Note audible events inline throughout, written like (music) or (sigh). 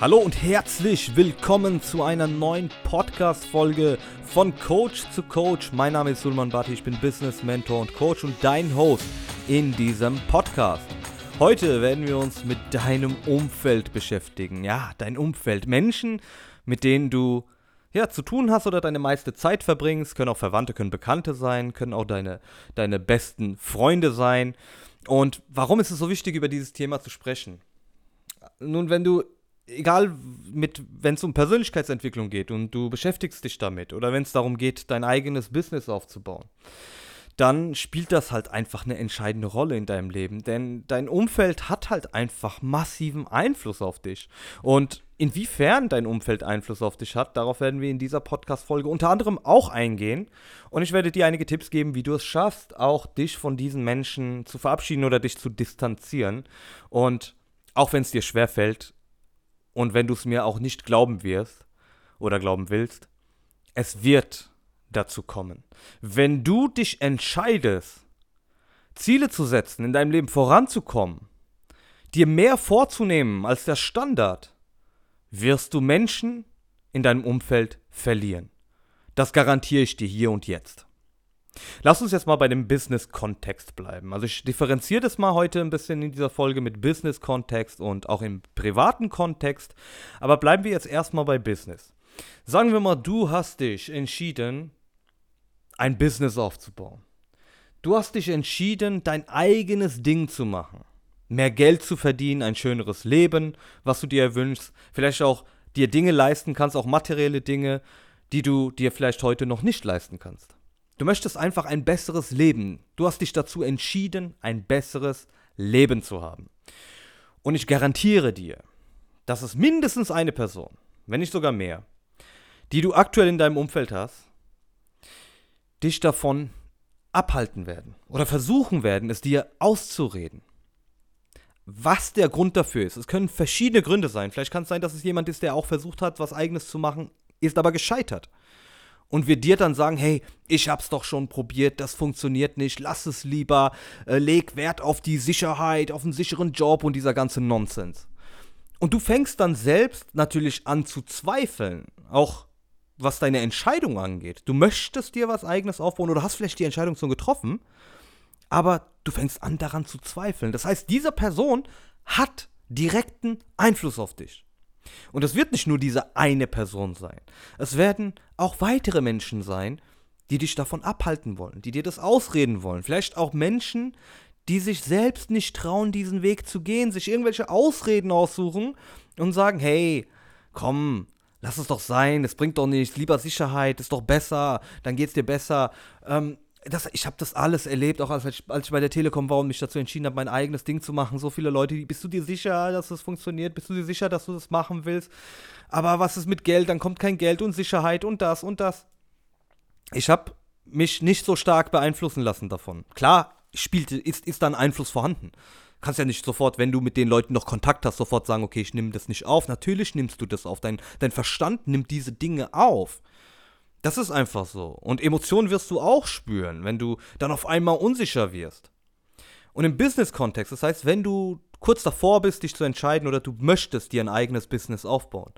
Hallo und herzlich willkommen zu einer neuen Podcast-Folge von Coach zu Coach. Mein Name ist Sulman Batti, ich bin Business Mentor und Coach und dein Host in diesem Podcast. Heute werden wir uns mit deinem Umfeld beschäftigen. Ja, dein Umfeld. Menschen, mit denen du ja, zu tun hast oder deine meiste Zeit verbringst. Können auch Verwandte, können Bekannte sein, können auch deine, deine besten Freunde sein. Und warum ist es so wichtig, über dieses Thema zu sprechen? Nun, wenn du egal mit, wenn es um Persönlichkeitsentwicklung geht und du beschäftigst dich damit oder wenn es darum geht, dein eigenes Business aufzubauen, dann spielt das halt einfach eine entscheidende Rolle in deinem Leben. Denn dein Umfeld hat halt einfach massiven Einfluss auf dich. Und inwiefern dein Umfeld Einfluss auf dich hat, darauf werden wir in dieser Podcast-Folge unter anderem auch eingehen. Und ich werde dir einige Tipps geben, wie du es schaffst, auch dich von diesen Menschen zu verabschieden oder dich zu distanzieren. Und auch wenn es dir schwerfällt, und wenn du es mir auch nicht glauben wirst oder glauben willst, es wird dazu kommen. Wenn du dich entscheidest, Ziele zu setzen, in deinem Leben voranzukommen, dir mehr vorzunehmen als der Standard, wirst du Menschen in deinem Umfeld verlieren. Das garantiere ich dir hier und jetzt. Lass uns jetzt mal bei dem Business-Kontext bleiben. Also ich differenziere das mal heute ein bisschen in dieser Folge mit Business-Kontext und auch im privaten Kontext. Aber bleiben wir jetzt erstmal bei Business. Sagen wir mal, du hast dich entschieden, ein Business aufzubauen. Du hast dich entschieden, dein eigenes Ding zu machen. Mehr Geld zu verdienen, ein schöneres Leben, was du dir wünschst. Vielleicht auch dir Dinge leisten kannst, auch materielle Dinge, die du dir vielleicht heute noch nicht leisten kannst. Du möchtest einfach ein besseres Leben. Du hast dich dazu entschieden, ein besseres Leben zu haben. Und ich garantiere dir, dass es mindestens eine Person, wenn nicht sogar mehr, die du aktuell in deinem Umfeld hast, dich davon abhalten werden oder versuchen werden, es dir auszureden. Was der Grund dafür ist. Es können verschiedene Gründe sein. Vielleicht kann es sein, dass es jemand ist, der auch versucht hat, was eigenes zu machen, ist aber gescheitert und wir dir dann sagen, hey, ich hab's doch schon probiert, das funktioniert nicht, lass es lieber, äh, leg Wert auf die Sicherheit, auf einen sicheren Job und dieser ganze Nonsens. Und du fängst dann selbst natürlich an zu zweifeln, auch was deine Entscheidung angeht. Du möchtest dir was eigenes aufbauen oder hast vielleicht die Entscheidung schon getroffen, aber du fängst an daran zu zweifeln. Das heißt, diese Person hat direkten Einfluss auf dich. Und es wird nicht nur diese eine Person sein. Es werden auch weitere Menschen sein, die dich davon abhalten wollen, die dir das ausreden wollen. Vielleicht auch Menschen, die sich selbst nicht trauen, diesen Weg zu gehen, sich irgendwelche Ausreden aussuchen und sagen, hey, komm, lass es doch sein, es bringt doch nichts, lieber Sicherheit, ist doch besser, dann geht's dir besser. Ähm, das, ich habe das alles erlebt, auch als ich, als ich bei der Telekom war und mich dazu entschieden habe, mein eigenes Ding zu machen. So viele Leute, bist du dir sicher, dass das funktioniert? Bist du dir sicher, dass du das machen willst? Aber was ist mit Geld? Dann kommt kein Geld und Sicherheit und das und das. Ich habe mich nicht so stark beeinflussen lassen davon. Klar, spielte, ist, ist da ein Einfluss vorhanden. Kannst ja nicht sofort, wenn du mit den Leuten noch Kontakt hast, sofort sagen, okay, ich nehme das nicht auf. Natürlich nimmst du das auf. Dein, dein Verstand nimmt diese Dinge auf. Das ist einfach so. Und Emotionen wirst du auch spüren, wenn du dann auf einmal unsicher wirst. Und im Business-Kontext, das heißt, wenn du kurz davor bist, dich zu entscheiden oder du möchtest dir ein eigenes Business aufbauen,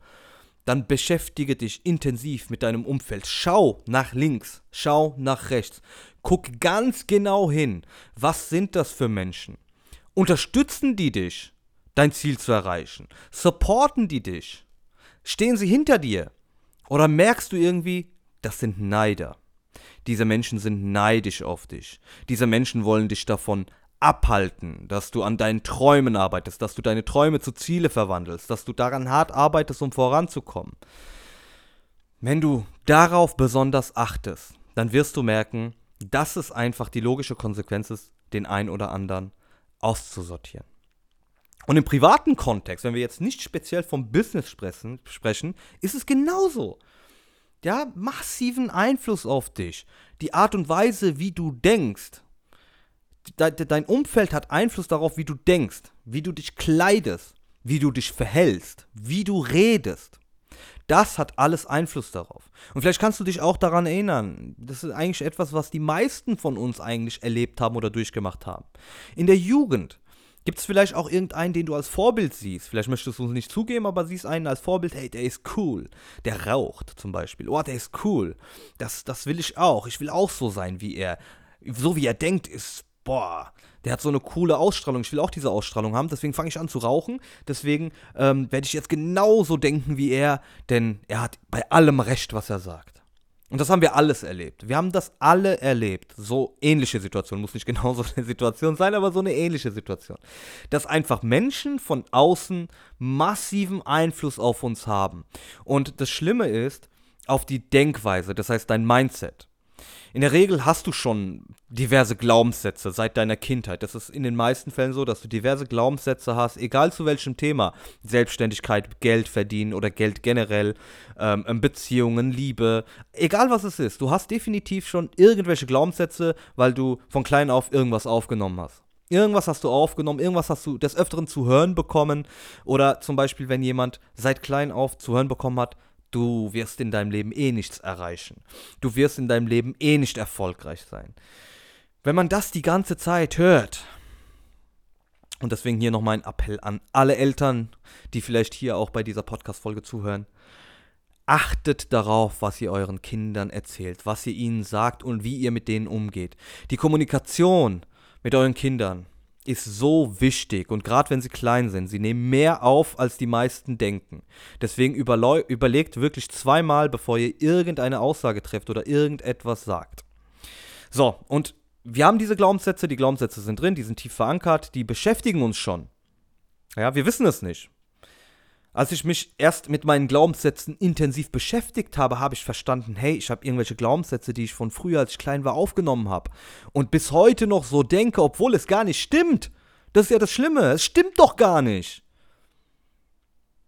dann beschäftige dich intensiv mit deinem Umfeld. Schau nach links, schau nach rechts. Guck ganz genau hin, was sind das für Menschen? Unterstützen die dich, dein Ziel zu erreichen? Supporten die dich? Stehen sie hinter dir? Oder merkst du irgendwie, das sind Neider. Diese Menschen sind neidisch auf dich. Diese Menschen wollen dich davon abhalten, dass du an deinen Träumen arbeitest, dass du deine Träume zu Ziele verwandelst, dass du daran hart arbeitest, um voranzukommen. Wenn du darauf besonders achtest, dann wirst du merken, dass es einfach die logische Konsequenz ist, den einen oder anderen auszusortieren. Und im privaten Kontext, wenn wir jetzt nicht speziell vom Business sprechen, ist es genauso ja, massiven Einfluss auf dich. Die Art und Weise, wie du denkst. Dein Umfeld hat Einfluss darauf, wie du denkst, wie du dich kleidest, wie du dich verhältst, wie du redest. Das hat alles Einfluss darauf. Und vielleicht kannst du dich auch daran erinnern. Das ist eigentlich etwas, was die meisten von uns eigentlich erlebt haben oder durchgemacht haben. In der Jugend Gibt es vielleicht auch irgendeinen, den du als Vorbild siehst? Vielleicht möchtest du es nicht zugeben, aber siehst einen als Vorbild, hey, der ist cool. Der raucht zum Beispiel. Oh, der ist cool. Das, das will ich auch. Ich will auch so sein wie er. So wie er denkt, ist, boah, der hat so eine coole Ausstrahlung. Ich will auch diese Ausstrahlung haben. Deswegen fange ich an zu rauchen. Deswegen ähm, werde ich jetzt genauso denken wie er, denn er hat bei allem recht, was er sagt. Und das haben wir alles erlebt. Wir haben das alle erlebt. So ähnliche Situationen. Muss nicht genau (laughs) so eine Situation sein, aber so eine ähnliche Situation. Dass einfach Menschen von außen massiven Einfluss auf uns haben. Und das Schlimme ist, auf die Denkweise, das heißt dein Mindset. In der Regel hast du schon diverse Glaubenssätze seit deiner Kindheit. Das ist in den meisten Fällen so, dass du diverse Glaubenssätze hast, egal zu welchem Thema. Selbstständigkeit, Geld verdienen oder Geld generell, ähm, ähm, Beziehungen, Liebe, egal was es ist. Du hast definitiv schon irgendwelche Glaubenssätze, weil du von klein auf irgendwas aufgenommen hast. Irgendwas hast du aufgenommen, irgendwas hast du des Öfteren zu hören bekommen. Oder zum Beispiel, wenn jemand seit klein auf zu hören bekommen hat, Du wirst in deinem Leben eh nichts erreichen. Du wirst in deinem Leben eh nicht erfolgreich sein. Wenn man das die ganze Zeit hört, und deswegen hier noch mein Appell an alle Eltern, die vielleicht hier auch bei dieser Podcast-Folge zuhören, achtet darauf, was ihr euren Kindern erzählt, was ihr ihnen sagt und wie ihr mit denen umgeht. Die Kommunikation mit euren Kindern ist so wichtig und gerade wenn sie klein sind, sie nehmen mehr auf, als die meisten denken. Deswegen überlegt wirklich zweimal, bevor ihr irgendeine Aussage trefft oder irgendetwas sagt. So, und wir haben diese Glaubenssätze, die Glaubenssätze sind drin, die sind tief verankert, die beschäftigen uns schon. Ja, wir wissen es nicht. Als ich mich erst mit meinen Glaubenssätzen intensiv beschäftigt habe, habe ich verstanden, hey, ich habe irgendwelche Glaubenssätze, die ich von früher, als ich klein war, aufgenommen habe. Und bis heute noch so denke, obwohl es gar nicht stimmt. Das ist ja das Schlimme. Es stimmt doch gar nicht.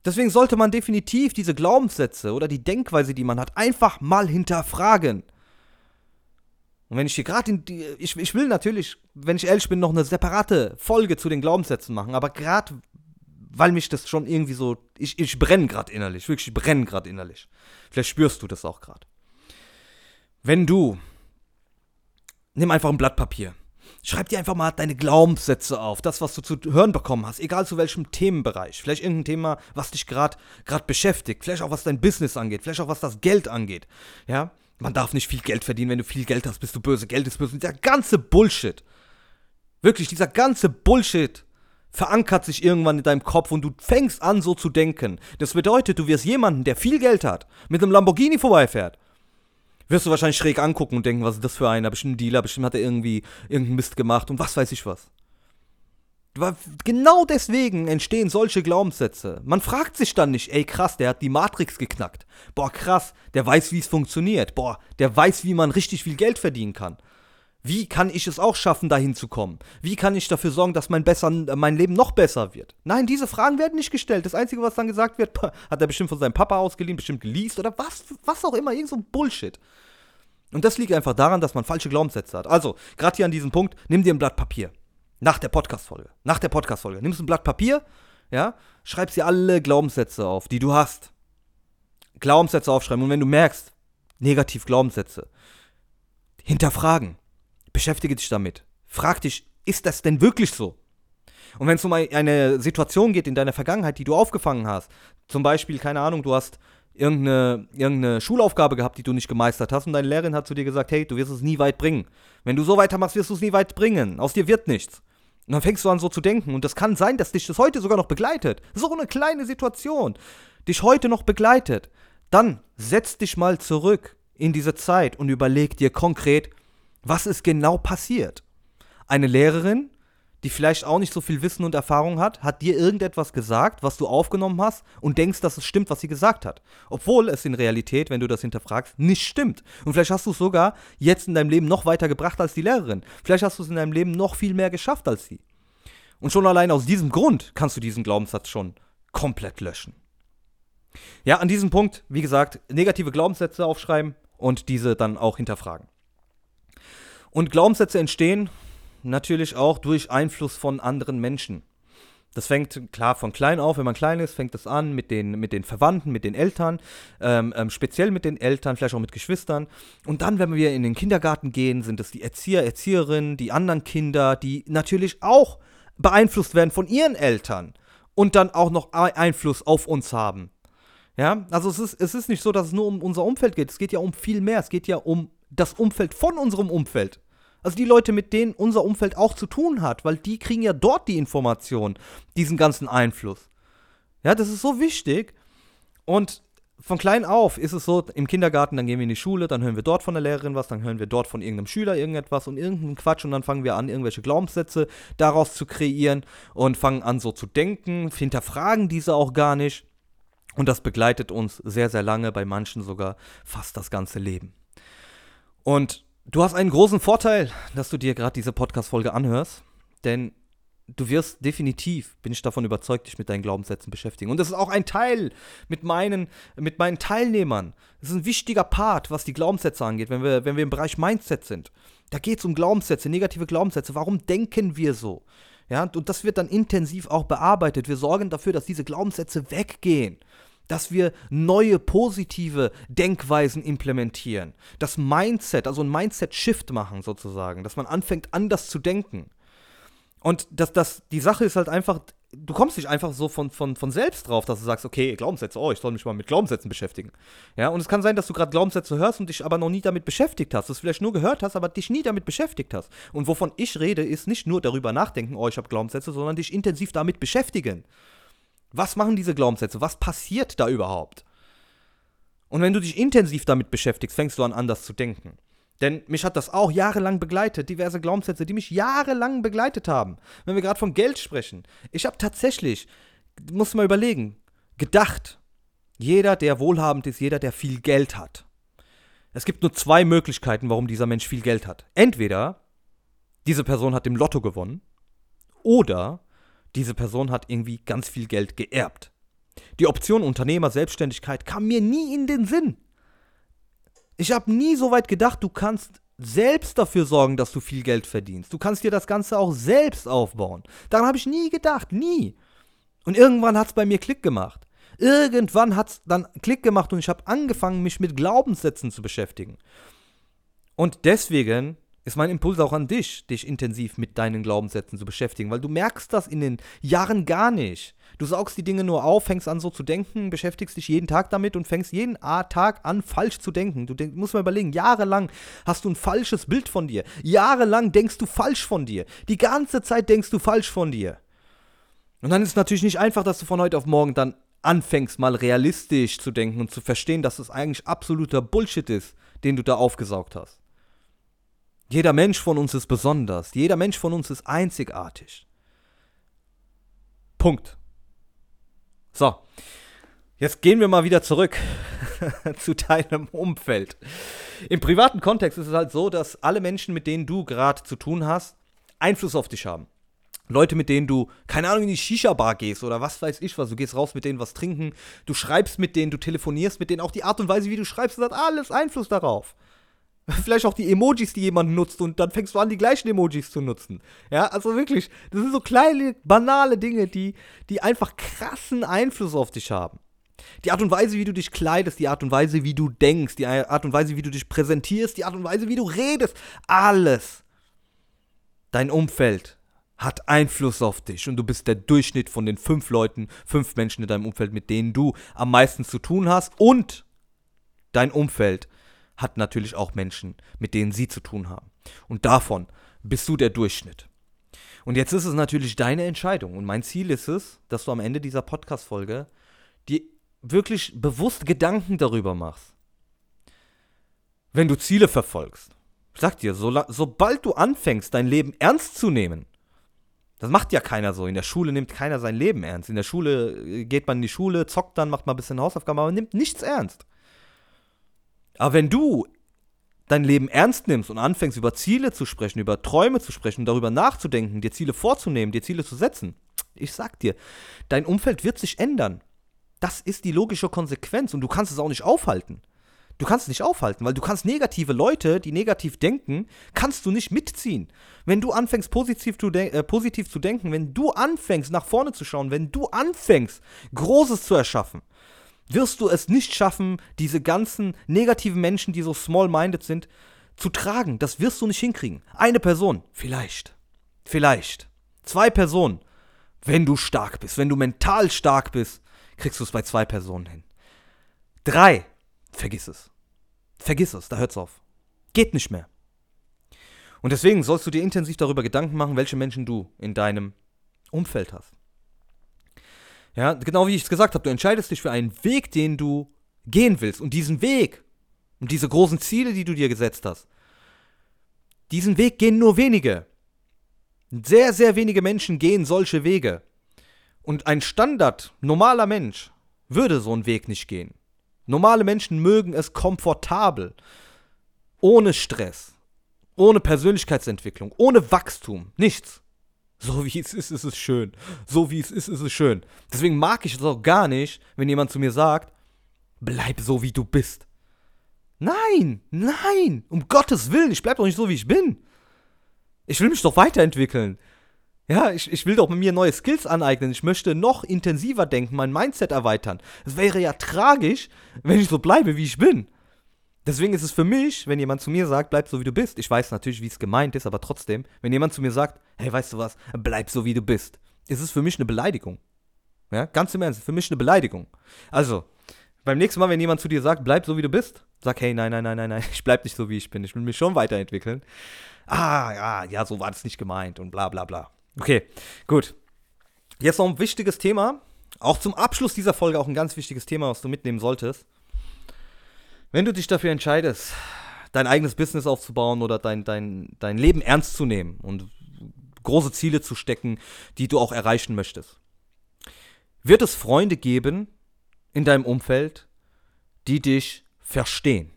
Deswegen sollte man definitiv diese Glaubenssätze oder die Denkweise, die man hat, einfach mal hinterfragen. Und wenn ich hier gerade in die. Ich, ich will natürlich, wenn ich ehrlich bin, noch eine separate Folge zu den Glaubenssätzen machen, aber gerade weil mich das schon irgendwie so, ich, ich brenne gerade innerlich, wirklich, ich brenne gerade innerlich. Vielleicht spürst du das auch gerade. Wenn du, nimm einfach ein Blatt Papier, schreib dir einfach mal deine Glaubenssätze auf, das, was du zu hören bekommen hast, egal zu welchem Themenbereich, vielleicht irgendein Thema, was dich gerade beschäftigt, vielleicht auch was dein Business angeht, vielleicht auch was das Geld angeht, ja. Man darf nicht viel Geld verdienen, wenn du viel Geld hast, bist du böse, Geld ist böse. Der ganze Bullshit. Wirklich, dieser ganze Bullshit verankert sich irgendwann in deinem Kopf und du fängst an so zu denken. Das bedeutet, du wirst jemanden, der viel Geld hat, mit einem Lamborghini vorbeifährt. Wirst du wahrscheinlich schräg angucken und denken, was ist das für einer? Bestimmt ein Dealer, bestimmt hat er irgendwie irgendeinen Mist gemacht und was weiß ich was. Genau deswegen entstehen solche Glaubenssätze. Man fragt sich dann nicht, ey krass, der hat die Matrix geknackt. Boah, krass, der weiß, wie es funktioniert. Boah, der weiß, wie man richtig viel Geld verdienen kann. Wie kann ich es auch schaffen, dahin zu kommen? Wie kann ich dafür sorgen, dass mein, besser, mein Leben noch besser wird? Nein, diese Fragen werden nicht gestellt. Das Einzige, was dann gesagt wird, hat er bestimmt von seinem Papa ausgeliehen, bestimmt geleast oder was, was auch immer, irgend so ein Bullshit. Und das liegt einfach daran, dass man falsche Glaubenssätze hat. Also, gerade hier an diesem Punkt, nimm dir ein Blatt Papier. Nach der Podcast-Folge. Nach der Podcast-Folge. Nimmst ein Blatt Papier, ja, schreibst dir alle Glaubenssätze auf, die du hast. Glaubenssätze aufschreiben. Und wenn du merkst, negativ Glaubenssätze, hinterfragen beschäftige dich damit. Frag dich, ist das denn wirklich so? Und wenn es um eine Situation geht in deiner Vergangenheit, die du aufgefangen hast, zum Beispiel, keine Ahnung, du hast irgendeine, irgendeine Schulaufgabe gehabt, die du nicht gemeistert hast und deine Lehrerin hat zu dir gesagt, hey, du wirst es nie weit bringen. Wenn du so weitermachst, wirst du es nie weit bringen. Aus dir wird nichts. Und dann fängst du an so zu denken und das kann sein, dass dich das heute sogar noch begleitet. So eine kleine Situation, dich heute noch begleitet. Dann setz dich mal zurück in diese Zeit und überleg dir konkret, was ist genau passiert? Eine Lehrerin, die vielleicht auch nicht so viel Wissen und Erfahrung hat, hat dir irgendetwas gesagt, was du aufgenommen hast und denkst, dass es stimmt, was sie gesagt hat. Obwohl es in Realität, wenn du das hinterfragst, nicht stimmt. Und vielleicht hast du es sogar jetzt in deinem Leben noch weiter gebracht als die Lehrerin. Vielleicht hast du es in deinem Leben noch viel mehr geschafft als sie. Und schon allein aus diesem Grund kannst du diesen Glaubenssatz schon komplett löschen. Ja, an diesem Punkt, wie gesagt, negative Glaubenssätze aufschreiben und diese dann auch hinterfragen. Und Glaubenssätze entstehen natürlich auch durch Einfluss von anderen Menschen. Das fängt klar von klein auf, wenn man klein ist, fängt das an mit den, mit den Verwandten, mit den Eltern, ähm, ähm, speziell mit den Eltern, vielleicht auch mit Geschwistern. Und dann, wenn wir in den Kindergarten gehen, sind es die Erzieher, Erzieherinnen, die anderen Kinder, die natürlich auch beeinflusst werden von ihren Eltern und dann auch noch Einfluss auf uns haben. Ja, also es ist, es ist nicht so, dass es nur um unser Umfeld geht. Es geht ja um viel mehr. Es geht ja um das Umfeld von unserem Umfeld. Also die Leute, mit denen unser Umfeld auch zu tun hat, weil die kriegen ja dort die Information, diesen ganzen Einfluss. Ja, das ist so wichtig. Und von klein auf ist es so, im Kindergarten, dann gehen wir in die Schule, dann hören wir dort von der Lehrerin was, dann hören wir dort von irgendeinem Schüler irgendetwas und irgendeinen Quatsch und dann fangen wir an, irgendwelche Glaubenssätze daraus zu kreieren und fangen an so zu denken, hinterfragen diese auch gar nicht. Und das begleitet uns sehr, sehr lange, bei manchen sogar fast das ganze Leben. Und du hast einen großen Vorteil, dass du dir gerade diese Podcast-Folge anhörst, denn du wirst definitiv, bin ich davon überzeugt, dich mit deinen Glaubenssätzen beschäftigen. Und das ist auch ein Teil mit meinen, mit meinen Teilnehmern. Das ist ein wichtiger Part, was die Glaubenssätze angeht, wenn wir, wenn wir im Bereich Mindset sind. Da geht es um Glaubenssätze, negative Glaubenssätze. Warum denken wir so? Ja, und das wird dann intensiv auch bearbeitet. Wir sorgen dafür, dass diese Glaubenssätze weggehen. Dass wir neue positive Denkweisen implementieren. Das Mindset, also ein Mindset-Shift machen sozusagen. Dass man anfängt, anders zu denken. Und das, das, die Sache ist halt einfach, du kommst nicht einfach so von, von, von selbst drauf, dass du sagst, okay, Glaubenssätze, oh, ich soll mich mal mit Glaubenssätzen beschäftigen. Ja, und es kann sein, dass du gerade Glaubenssätze hörst und dich aber noch nie damit beschäftigt hast. Du es vielleicht nur gehört hast, aber dich nie damit beschäftigt hast. Und wovon ich rede, ist nicht nur darüber nachdenken, oh, ich habe Glaubenssätze, sondern dich intensiv damit beschäftigen. Was machen diese Glaubenssätze? Was passiert da überhaupt? Und wenn du dich intensiv damit beschäftigst, fängst du an, anders zu denken. Denn mich hat das auch jahrelang begleitet, diverse Glaubenssätze, die mich jahrelang begleitet haben. Wenn wir gerade von Geld sprechen. Ich habe tatsächlich, muss mal überlegen, gedacht, jeder, der wohlhabend ist, jeder, der viel Geld hat. Es gibt nur zwei Möglichkeiten, warum dieser Mensch viel Geld hat. Entweder diese Person hat im Lotto gewonnen oder diese Person hat irgendwie ganz viel Geld geerbt. Die Option Unternehmer, Selbstständigkeit kam mir nie in den Sinn. Ich habe nie so weit gedacht, du kannst selbst dafür sorgen, dass du viel Geld verdienst. Du kannst dir das Ganze auch selbst aufbauen. Daran habe ich nie gedacht, nie. Und irgendwann hat es bei mir Klick gemacht. Irgendwann hat es dann Klick gemacht und ich habe angefangen, mich mit Glaubenssätzen zu beschäftigen. Und deswegen ist mein Impuls auch an dich, dich intensiv mit deinen Glaubenssätzen zu beschäftigen, weil du merkst das in den Jahren gar nicht. Du saugst die Dinge nur auf, fängst an so zu denken, beschäftigst dich jeden Tag damit und fängst jeden Tag an falsch zu denken. Du denk, musst mal überlegen, jahrelang hast du ein falsches Bild von dir. Jahrelang denkst du falsch von dir. Die ganze Zeit denkst du falsch von dir. Und dann ist es natürlich nicht einfach, dass du von heute auf morgen dann anfängst, mal realistisch zu denken und zu verstehen, dass es eigentlich absoluter Bullshit ist, den du da aufgesaugt hast. Jeder Mensch von uns ist besonders. Jeder Mensch von uns ist einzigartig. Punkt. So, jetzt gehen wir mal wieder zurück (laughs) zu deinem Umfeld. Im privaten Kontext ist es halt so, dass alle Menschen, mit denen du gerade zu tun hast, Einfluss auf dich haben. Leute, mit denen du, keine Ahnung, in die Shisha-Bar gehst oder was weiß ich was, du gehst raus mit denen was trinken, du schreibst mit denen, du telefonierst mit denen, auch die Art und Weise, wie du schreibst, das hat alles Einfluss darauf. (laughs) Vielleicht auch die Emojis, die jemand nutzt und dann fängst du an, die gleichen Emojis zu nutzen. Ja, also wirklich, das sind so kleine, banale Dinge, die, die einfach krassen Einfluss auf dich haben. Die Art und Weise, wie du dich kleidest, die Art und Weise, wie du denkst, die Art und Weise, wie du dich präsentierst, die Art und Weise, wie du redest, alles. Dein Umfeld hat Einfluss auf dich und du bist der Durchschnitt von den fünf Leuten, fünf Menschen in deinem Umfeld, mit denen du am meisten zu tun hast und dein Umfeld hat natürlich auch Menschen, mit denen sie zu tun haben. Und davon bist du der Durchschnitt. Und jetzt ist es natürlich deine Entscheidung. Und mein Ziel ist es, dass du am Ende dieser Podcast-Folge dir wirklich bewusst Gedanken darüber machst. Wenn du Ziele verfolgst. Ich sag dir, so, sobald du anfängst, dein Leben ernst zu nehmen, das macht ja keiner so. In der Schule nimmt keiner sein Leben ernst. In der Schule äh, geht man in die Schule, zockt dann, macht mal ein bisschen Hausaufgaben, aber nimmt nichts ernst. Aber wenn du dein Leben ernst nimmst und anfängst, über Ziele zu sprechen, über Träume zu sprechen, darüber nachzudenken, dir Ziele vorzunehmen, dir Ziele zu setzen, ich sag dir, dein Umfeld wird sich ändern. Das ist die logische Konsequenz und du kannst es auch nicht aufhalten. Du kannst es nicht aufhalten, weil du kannst negative Leute, die negativ denken, kannst du nicht mitziehen. Wenn du anfängst positiv zu, äh, positiv zu denken, wenn du anfängst nach vorne zu schauen, wenn du anfängst Großes zu erschaffen, wirst du es nicht schaffen, diese ganzen negativen Menschen, die so small-minded sind, zu tragen. Das wirst du nicht hinkriegen. Eine Person, vielleicht. Vielleicht. Zwei Personen. Wenn du stark bist, wenn du mental stark bist, kriegst du es bei zwei Personen hin. Drei, vergiss es. Vergiss es, da hört's auf. Geht nicht mehr. Und deswegen sollst du dir intensiv darüber Gedanken machen, welche Menschen du in deinem Umfeld hast. Ja, genau wie ich es gesagt habe, du entscheidest dich für einen Weg, den du gehen willst. Und diesen Weg und diese großen Ziele, die du dir gesetzt hast, diesen Weg gehen nur wenige. Sehr, sehr wenige Menschen gehen solche Wege. Und ein Standard, normaler Mensch, würde so einen Weg nicht gehen. Normale Menschen mögen es komfortabel, ohne Stress, ohne Persönlichkeitsentwicklung, ohne Wachstum, nichts. So wie es ist, ist es schön. So wie es ist, ist es schön. Deswegen mag ich es auch gar nicht, wenn jemand zu mir sagt, bleib so wie du bist. Nein, nein, um Gottes Willen, ich bleib doch nicht so, wie ich bin. Ich will mich doch weiterentwickeln. Ja, ich, ich will doch mit mir neue Skills aneignen. Ich möchte noch intensiver denken, mein Mindset erweitern. Es wäre ja tragisch, wenn ich so bleibe, wie ich bin. Deswegen ist es für mich, wenn jemand zu mir sagt, bleib so wie du bist, ich weiß natürlich, wie es gemeint ist, aber trotzdem, wenn jemand zu mir sagt, hey, weißt du was, bleib so wie du bist, ist es für mich eine Beleidigung. Ja, ganz im Ernst, für mich eine Beleidigung. Also, beim nächsten Mal, wenn jemand zu dir sagt, bleib so wie du bist, sag, hey, nein, nein, nein, nein, nein, (laughs) ich bleib nicht so wie ich bin, ich will mich schon weiterentwickeln. Ah, ja, ja, so war das nicht gemeint und bla bla bla. Okay, gut. Jetzt noch ein wichtiges Thema, auch zum Abschluss dieser Folge auch ein ganz wichtiges Thema, was du mitnehmen solltest. Wenn du dich dafür entscheidest, dein eigenes Business aufzubauen oder dein, dein, dein Leben ernst zu nehmen und große Ziele zu stecken, die du auch erreichen möchtest, wird es Freunde geben in deinem Umfeld, die dich verstehen.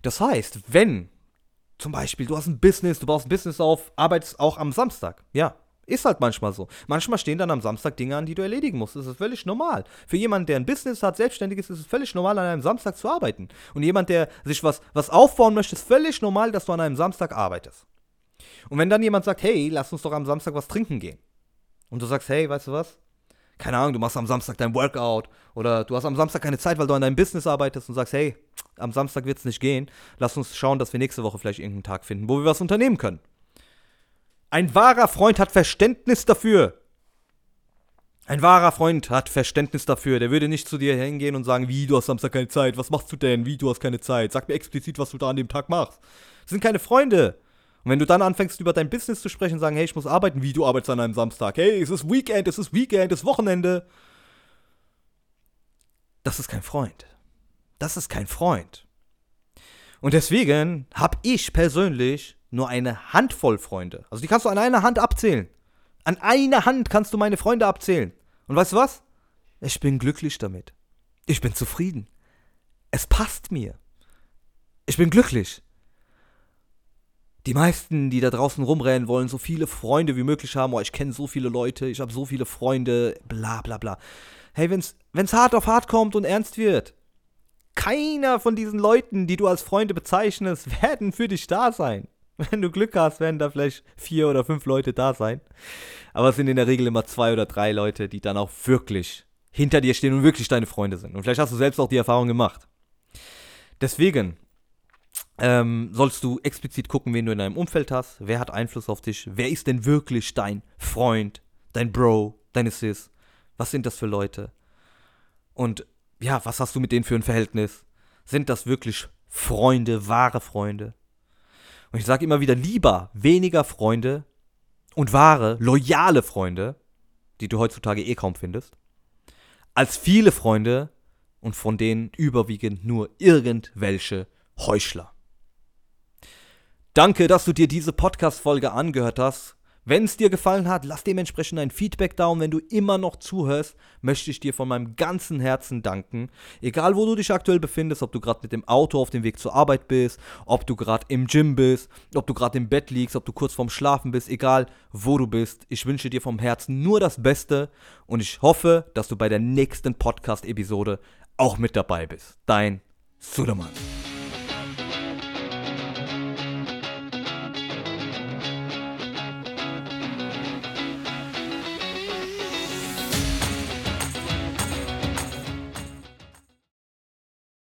Das heißt, wenn zum Beispiel du hast ein Business, du baust ein Business auf, arbeitest auch am Samstag, ja, ist halt manchmal so. Manchmal stehen dann am Samstag Dinge an, die du erledigen musst. Das ist völlig normal. Für jemanden, der ein Business hat, selbstständig ist, ist es völlig normal, an einem Samstag zu arbeiten. Und jemand, der sich was, was aufbauen möchte, ist völlig normal, dass du an einem Samstag arbeitest. Und wenn dann jemand sagt, hey, lass uns doch am Samstag was trinken gehen. Und du sagst, hey, weißt du was? Keine Ahnung, du machst am Samstag dein Workout oder du hast am Samstag keine Zeit, weil du an deinem Business arbeitest und sagst, hey, am Samstag wird es nicht gehen. Lass uns schauen, dass wir nächste Woche vielleicht irgendeinen Tag finden, wo wir was unternehmen können. Ein wahrer Freund hat Verständnis dafür. Ein wahrer Freund hat Verständnis dafür. Der würde nicht zu dir hingehen und sagen, wie, du hast Samstag keine Zeit, was machst du denn, wie, du hast keine Zeit. Sag mir explizit, was du da an dem Tag machst. Das sind keine Freunde. Und wenn du dann anfängst, über dein Business zu sprechen und sagen, hey, ich muss arbeiten, wie, du arbeitest an einem Samstag. Hey, es ist Weekend, es ist Weekend, es ist Wochenende. Das ist kein Freund. Das ist kein Freund. Und deswegen habe ich persönlich nur eine Handvoll Freunde. Also die kannst du an einer Hand abzählen. An einer Hand kannst du meine Freunde abzählen. Und weißt du was? Ich bin glücklich damit. Ich bin zufrieden. Es passt mir. Ich bin glücklich. Die meisten, die da draußen rumrennen, wollen so viele Freunde wie möglich haben. Oh, ich kenne so viele Leute, ich habe so viele Freunde, bla bla bla. Hey, wenn's, wenn's hart auf hart kommt und ernst wird, keiner von diesen Leuten, die du als Freunde bezeichnest, (laughs) werden für dich da sein. (laughs) Wenn du Glück hast, werden da vielleicht vier oder fünf Leute da sein. Aber es sind in der Regel immer zwei oder drei Leute, die dann auch wirklich hinter dir stehen und wirklich deine Freunde sind. Und vielleicht hast du selbst auch die Erfahrung gemacht. Deswegen ähm, sollst du explizit gucken, wen du in deinem Umfeld hast. Wer hat Einfluss auf dich? Wer ist denn wirklich dein Freund, dein Bro, deine Sis? Was sind das für Leute? Und ja, was hast du mit denen für ein Verhältnis? Sind das wirklich Freunde, wahre Freunde? Und ich sage immer wieder, lieber weniger Freunde und wahre, loyale Freunde, die du heutzutage eh kaum findest, als viele Freunde und von denen überwiegend nur irgendwelche Heuchler. Danke, dass du dir diese Podcast-Folge angehört hast. Wenn es dir gefallen hat, lass dementsprechend ein Feedback da und wenn du immer noch zuhörst, möchte ich dir von meinem ganzen Herzen danken. Egal wo du dich aktuell befindest, ob du gerade mit dem Auto auf dem Weg zur Arbeit bist, ob du gerade im Gym bist, ob du gerade im Bett liegst, ob du kurz vorm Schlafen bist, egal wo du bist, ich wünsche dir vom Herzen nur das Beste und ich hoffe, dass du bei der nächsten Podcast-Episode auch mit dabei bist. Dein Suleiman.